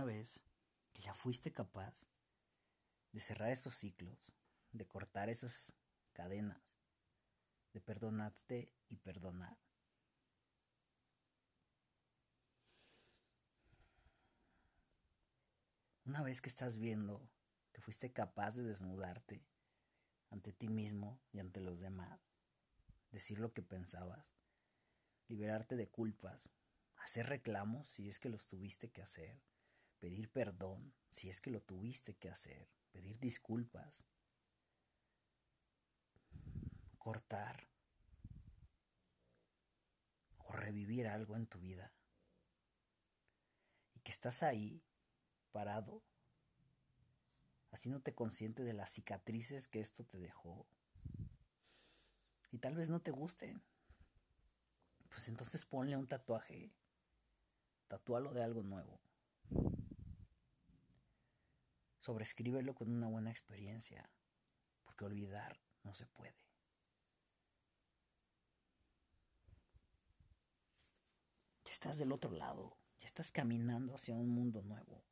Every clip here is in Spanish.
Una vez que ya fuiste capaz de cerrar esos ciclos, de cortar esas cadenas, de perdonarte y perdonar. Una vez que estás viendo que fuiste capaz de desnudarte ante ti mismo y ante los demás, decir lo que pensabas, liberarte de culpas, hacer reclamos si es que los tuviste que hacer, pedir perdón si es que lo tuviste que hacer, pedir disculpas, cortar o revivir algo en tu vida y que estás ahí parado haciéndote consciente de las cicatrices que esto te dejó y tal vez no te gusten pues entonces ponle un tatuaje tatúalo de algo nuevo sobrescríbelo con una buena experiencia porque olvidar no se puede Ya estás del otro lado, ya estás caminando hacia un mundo nuevo.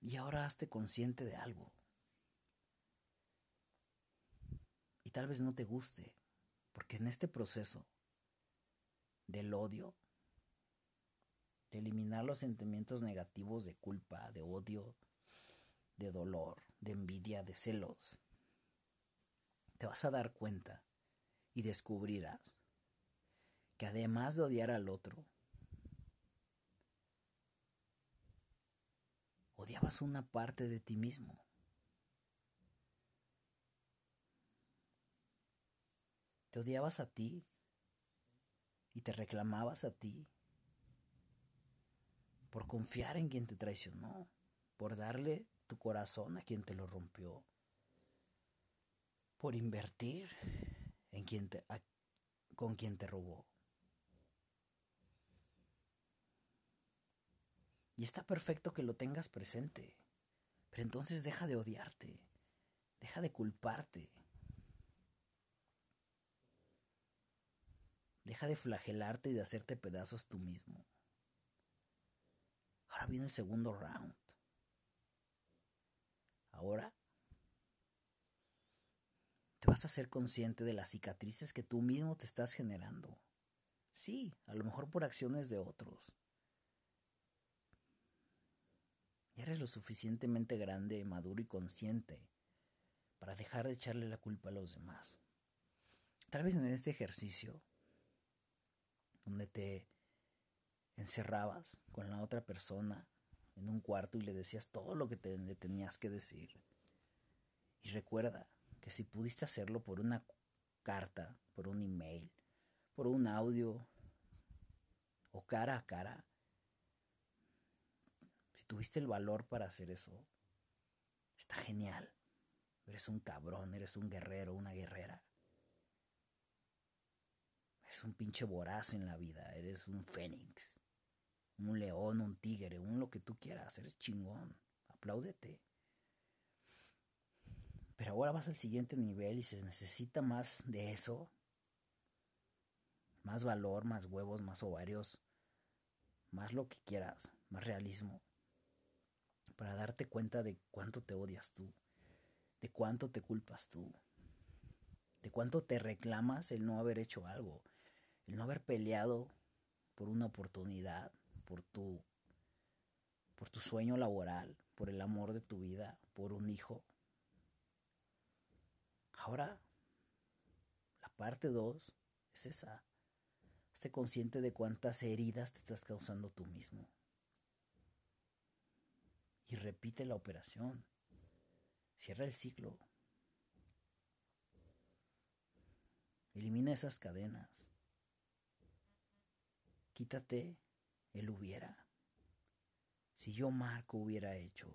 Y ahora hazte consciente de algo. Y tal vez no te guste, porque en este proceso del odio, eliminar los sentimientos negativos de culpa, de odio, de dolor, de envidia, de celos, te vas a dar cuenta y descubrirás que además de odiar al otro, odiabas una parte de ti mismo. Te odiabas a ti y te reclamabas a ti por confiar en quien te traicionó, por darle tu corazón a quien te lo rompió, por invertir en quien te, con quien te robó. Y está perfecto que lo tengas presente, pero entonces deja de odiarte, deja de culparte, deja de flagelarte y de hacerte pedazos tú mismo. Ahora viene el segundo round. Ahora te vas a ser consciente de las cicatrices que tú mismo te estás generando. Sí, a lo mejor por acciones de otros. Y eres lo suficientemente grande, maduro y consciente para dejar de echarle la culpa a los demás. Tal vez en este ejercicio, donde te encerrabas con la otra persona en un cuarto y le decías todo lo que te, le tenías que decir. Y recuerda, que si pudiste hacerlo por una carta, por un email, por un audio o cara a cara, si tuviste el valor para hacer eso, está genial. Eres un cabrón, eres un guerrero, una guerrera. Eres un pinche borazo en la vida, eres un fénix, un león, un tigre, un lo que tú quieras, eres chingón. Apláudete. Pero ahora vas al siguiente nivel y se necesita más de eso. Más valor, más huevos, más ovarios, más lo que quieras, más realismo. Para darte cuenta de cuánto te odias tú, de cuánto te culpas tú, de cuánto te reclamas el no haber hecho algo, el no haber peleado por una oportunidad, por tu por tu sueño laboral, por el amor de tu vida, por un hijo, Ahora, la parte 2 es esa. Esté consciente de cuántas heridas te estás causando tú mismo. Y repite la operación. Cierra el ciclo. Elimina esas cadenas. Quítate el hubiera. Si yo Marco hubiera hecho.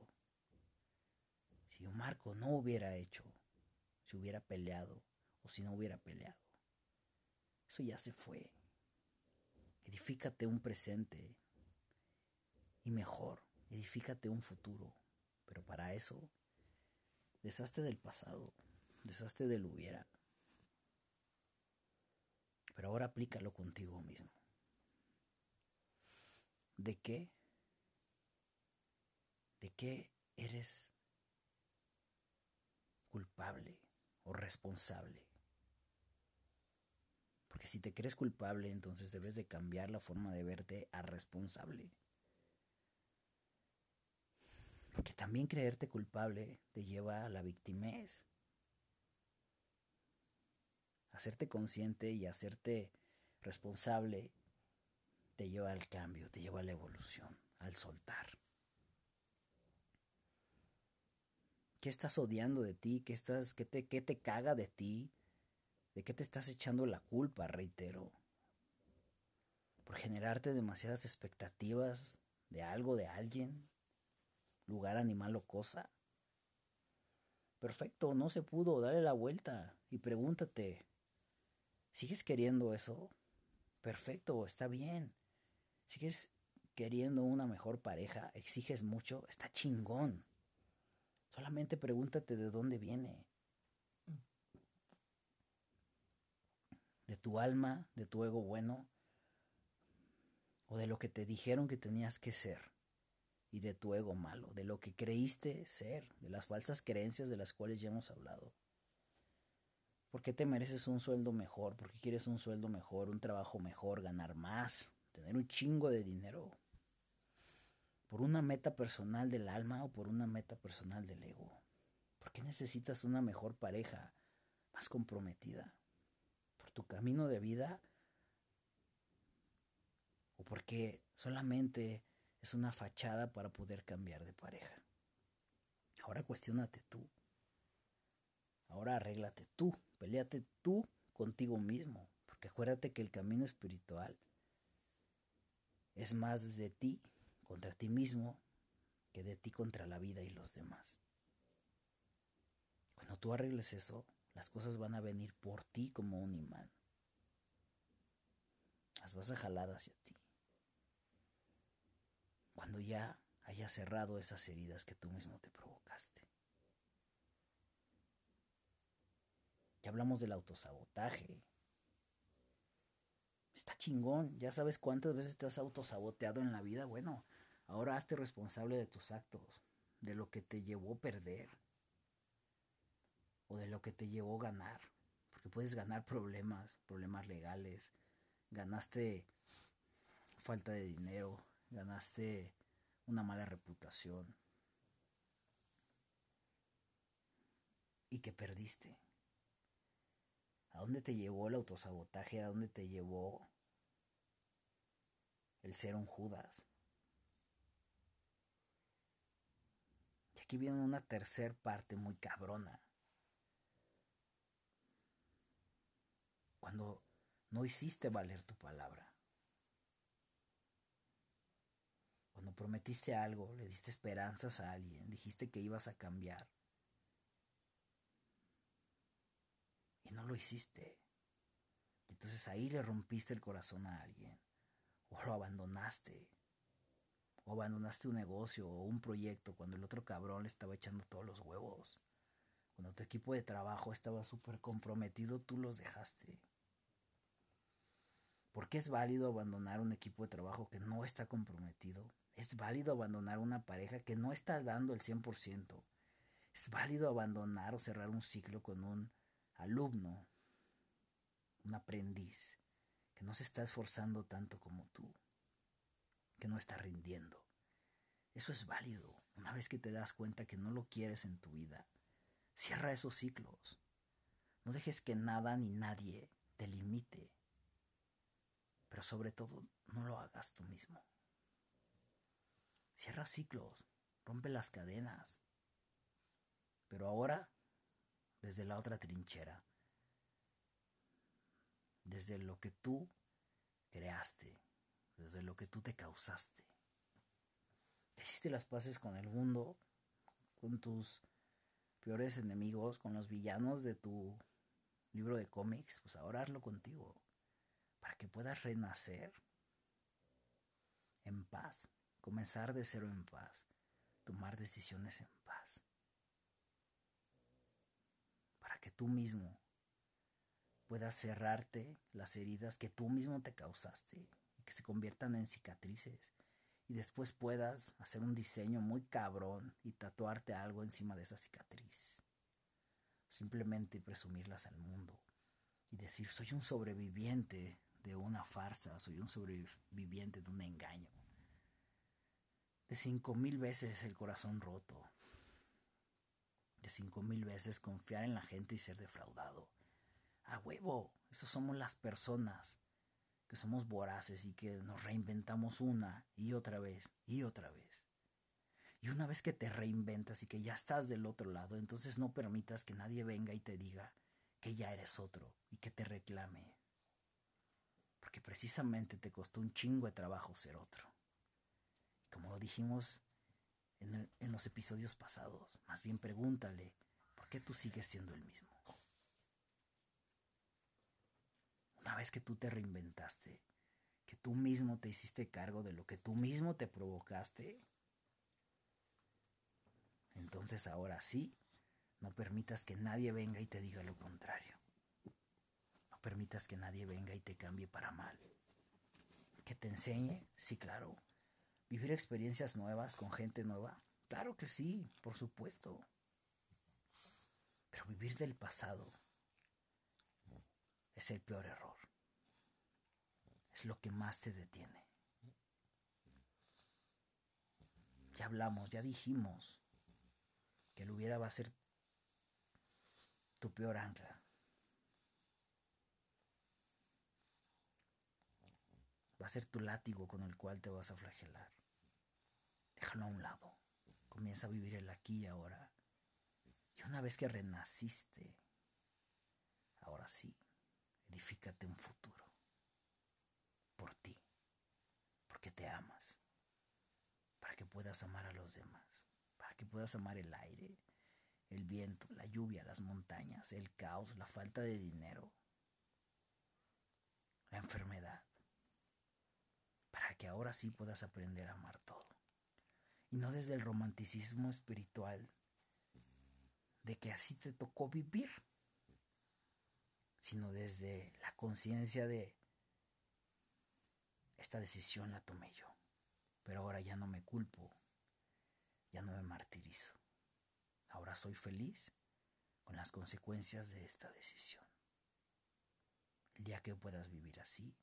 Si yo Marco no hubiera hecho si hubiera peleado o si no hubiera peleado. Eso ya se fue. Edifícate un presente y mejor, edifícate un futuro. Pero para eso, deshazte del pasado, deshazte del hubiera. Pero ahora aplícalo contigo mismo. de qué, de qué eres culpable o responsable. Porque si te crees culpable, entonces debes de cambiar la forma de verte a responsable. Porque también creerte culpable te lleva a la victimez. Hacerte consciente y hacerte responsable te lleva al cambio, te lleva a la evolución, al soltar. ¿Qué estás odiando de ti? ¿Qué, estás, qué, te, ¿Qué te caga de ti? ¿De qué te estás echando la culpa, reitero? Por generarte demasiadas expectativas de algo, de alguien, lugar, animal o cosa. Perfecto, no se pudo, dale la vuelta y pregúntate, ¿sigues queriendo eso? Perfecto, está bien. ¿Sigues queriendo una mejor pareja? ¿Exiges mucho? Está chingón. Solamente pregúntate de dónde viene. de tu alma, de tu ego bueno, o de lo que te dijeron que tenías que ser, y de tu ego malo, de lo que creíste ser, de las falsas creencias de las cuales ya hemos hablado. ¿Por qué te mereces un sueldo mejor? ¿Por qué quieres un sueldo mejor, un trabajo mejor, ganar más, tener un chingo de dinero? ¿Por una meta personal del alma o por una meta personal del ego? ¿Por qué necesitas una mejor pareja, más comprometida? tu camino de vida o porque solamente es una fachada para poder cambiar de pareja. Ahora cuestionate tú. Ahora arréglate tú, peleate tú contigo mismo, porque acuérdate que el camino espiritual es más de ti contra ti mismo que de ti contra la vida y los demás. Cuando tú arregles eso, las cosas van a venir por ti como un imán. Las vas a jalar hacia ti. Cuando ya hayas cerrado esas heridas que tú mismo te provocaste. Ya hablamos del autosabotaje. Está chingón. Ya sabes cuántas veces te has autosaboteado en la vida. Bueno, ahora hazte responsable de tus actos, de lo que te llevó a perder o de lo que te llevó a ganar. Porque puedes ganar problemas, problemas legales. Ganaste falta de dinero, ganaste una mala reputación. ¿Y que perdiste? ¿A dónde te llevó el autosabotaje? ¿A dónde te llevó el ser un Judas? Aquí viene una tercer parte muy cabrona. cuando no hiciste valer tu palabra. Cuando prometiste algo, le diste esperanzas a alguien, dijiste que ibas a cambiar. Y no lo hiciste. entonces ahí le rompiste el corazón a alguien. O lo abandonaste. O abandonaste un negocio o un proyecto cuando el otro cabrón le estaba echando todos los huevos. Cuando tu equipo de trabajo estaba súper comprometido, tú los dejaste. ¿Por qué es válido abandonar un equipo de trabajo que no está comprometido? Es válido abandonar una pareja que no está dando el 100%. Es válido abandonar o cerrar un ciclo con un alumno, un aprendiz, que no se está esforzando tanto como tú, que no está rindiendo. Eso es válido. Una vez que te das cuenta que no lo quieres en tu vida, cierra esos ciclos. No dejes que nada ni nadie te limite. Pero sobre todo, no lo hagas tú mismo. Cierra ciclos, rompe las cadenas. Pero ahora, desde la otra trinchera, desde lo que tú creaste, desde lo que tú te causaste. Hiciste las paces con el mundo, con tus peores enemigos, con los villanos de tu libro de cómics, pues ahora hazlo contigo para que puedas renacer en paz, comenzar de cero en paz, tomar decisiones en paz, para que tú mismo puedas cerrarte las heridas que tú mismo te causaste que se conviertan en cicatrices y después puedas hacer un diseño muy cabrón y tatuarte algo encima de esa cicatriz. Simplemente presumirlas al mundo y decir soy un sobreviviente de una farsa, soy un sobreviviente de un engaño. De cinco mil veces el corazón roto. De cinco mil veces confiar en la gente y ser defraudado. A huevo, eso somos las personas que somos voraces y que nos reinventamos una y otra vez y otra vez. Y una vez que te reinventas y que ya estás del otro lado, entonces no permitas que nadie venga y te diga que ya eres otro y que te reclame. Porque precisamente te costó un chingo de trabajo ser otro. Y como lo dijimos en, en los episodios pasados, más bien pregúntale, ¿por qué tú sigues siendo el mismo? Que tú te reinventaste, que tú mismo te hiciste cargo de lo que tú mismo te provocaste, entonces ahora sí, no permitas que nadie venga y te diga lo contrario. No permitas que nadie venga y te cambie para mal. Que te enseñe, sí, claro. Vivir experiencias nuevas con gente nueva, claro que sí, por supuesto. Pero vivir del pasado es el peor error es lo que más te detiene. Ya hablamos, ya dijimos que el hubiera va a ser tu peor ancla. Va a ser tu látigo con el cual te vas a flagelar. Déjalo a un lado. Comienza a vivir el aquí y ahora. Y una vez que renaciste, ahora sí, edifícate un futuro por ti, porque te amas, para que puedas amar a los demás, para que puedas amar el aire, el viento, la lluvia, las montañas, el caos, la falta de dinero, la enfermedad, para que ahora sí puedas aprender a amar todo. Y no desde el romanticismo espiritual de que así te tocó vivir, sino desde la conciencia de esta decisión la tomé yo, pero ahora ya no me culpo, ya no me martirizo. Ahora soy feliz con las consecuencias de esta decisión. El día que puedas vivir así,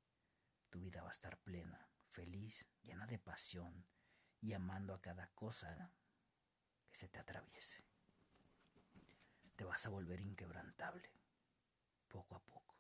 tu vida va a estar plena, feliz, llena de pasión y amando a cada cosa que se te atraviese. Te vas a volver inquebrantable, poco a poco.